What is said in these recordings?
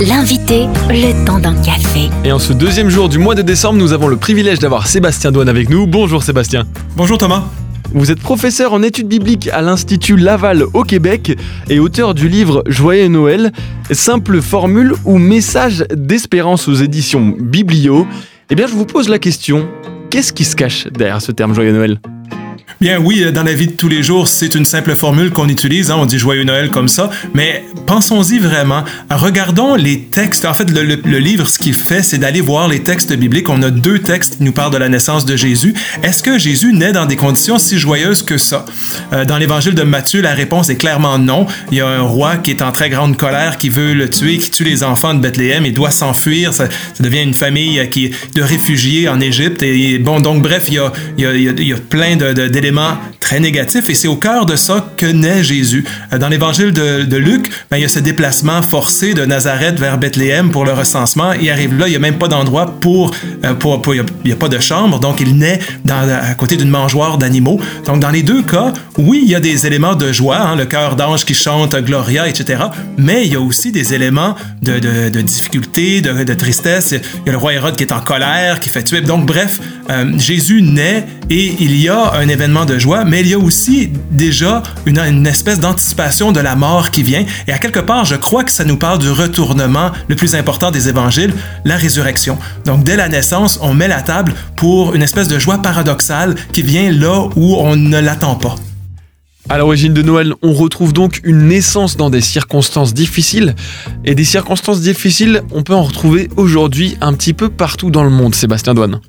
L'invité, le temps d'un café. Et en ce deuxième jour du mois de décembre, nous avons le privilège d'avoir Sébastien Douane avec nous. Bonjour Sébastien. Bonjour Thomas. Vous êtes professeur en études bibliques à l'Institut Laval au Québec et auteur du livre Joyeux Noël, simple formule ou message d'espérance aux éditions Biblio. Eh bien, je vous pose la question, qu'est-ce qui se cache derrière ce terme Joyeux Noël? Bien oui, euh, dans la vie de tous les jours, c'est une simple formule qu'on utilise, hein, on dit joyeux Noël comme ça, mais pensons-y vraiment. Regardons les textes. En fait, le, livre, ce qu'il fait, c'est d'aller voir les textes bibliques. On a deux textes qui nous parlent de la naissance de Jésus. Est-ce que Jésus naît dans des conditions si joyeuses que ça? Euh, dans l'évangile de Matthieu, la réponse est clairement non. Il y a un roi qui est en très grande colère, qui veut le tuer, qui tue les enfants de Bethléem et doit s'enfuir. Ça, devient une famille qui de réfugiés en Égypte. Et bon, donc bref, il y a, il y a, il y a plein d'éléments très négatif et c'est au cœur de ça que naît Jésus. Euh, dans l'évangile de, Luc, ben, il y a ce déplacement forcé de Nazareth vers Bethléem pour le recensement. Il arrive là, il n'y a même pas d'endroit pour, euh, pour, il n'y a, pas de chambre, donc il naît à côté d'une mangeoire d'animaux. Donc dans les deux cas, oui, il y a des éléments de joie, hein, le cœur d'ange qui chante Gloria, etc. Mais il y a aussi des éléments de, de, difficulté, de, de, tristesse. Il y a le roi Hérode qui est en colère, qui fait tuer. Donc bref, euh, Jésus naît et il y a un événement de joie, mais il y a aussi déjà une, une espèce d'anticipation de la mort qui vient. Et à quelque part, je crois que ça nous parle du retournement le plus important des évangiles, la résurrection. Donc dès la naissance, on met la table pour une espèce de joie paradoxale qui vient là où on ne l'attend pas. À l'origine de Noël, on retrouve donc une naissance dans des circonstances difficiles. Et des circonstances difficiles, on peut en retrouver aujourd'hui un petit peu partout dans le monde, Sébastien Douane.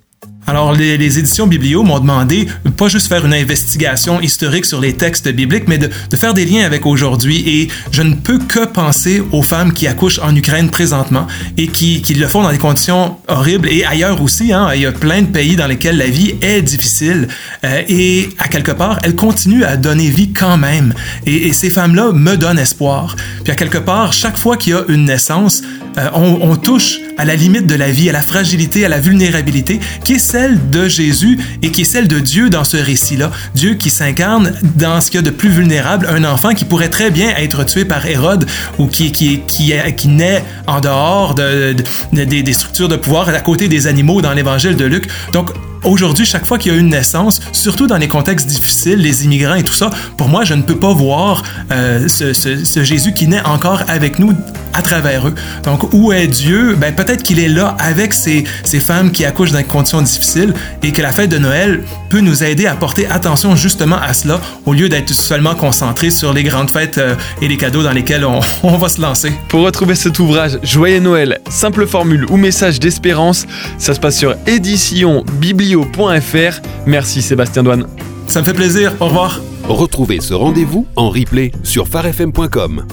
Alors, les, éditions Biblio m'ont demandé pas juste faire une investigation historique sur les textes bibliques, mais de, faire des liens avec aujourd'hui. Et je ne peux que penser aux femmes qui accouchent en Ukraine présentement et qui, le font dans des conditions horribles et ailleurs aussi. Hein, il y a plein de pays dans lesquels la vie est difficile euh, et à quelque part, elles continuent à donner vie quand même. Et, ces femmes-là me donnent espoir. Puis à quelque part, chaque fois qu'il y a une naissance, euh, on, on touche à la limite de la vie, à la fragilité, à la vulnérabilité, qui est celle de Jésus et qui est celle de Dieu dans ce récit-là. Dieu qui s'incarne dans ce qu'il y a de plus vulnérable, un enfant qui pourrait très bien être tué par Hérode ou qui, qui, qui, qui naît en dehors de, des, structures de pouvoir à côté des animaux dans l'évangile de Luc. Donc, Aujourd'hui, chaque fois qu'il y a une naissance, surtout dans les contextes difficiles, les immigrants et tout ça, pour moi, je ne peux pas voir euh, ce, Jésus qui naît encore avec nous à travers eux. Donc, où est Dieu? Ben, peut-être qu'il est là avec ces, ces femmes qui accouchent dans des conditions difficiles et que la fête de Noël peut nous aider à porter attention justement à cela au lieu d'être seulement concentré sur les grandes fêtes euh, et les cadeaux dans lesquels on, on va se lancer. Pour retrouver cet ouvrage, Joyeux Noël, simple formule ou message d'espérance, ça se passe sur édition biblio.fr. Merci Sébastien Douane. Ça me fait plaisir. Au revoir. Retrouvez ce rendez-vous en replay sur farfm.com.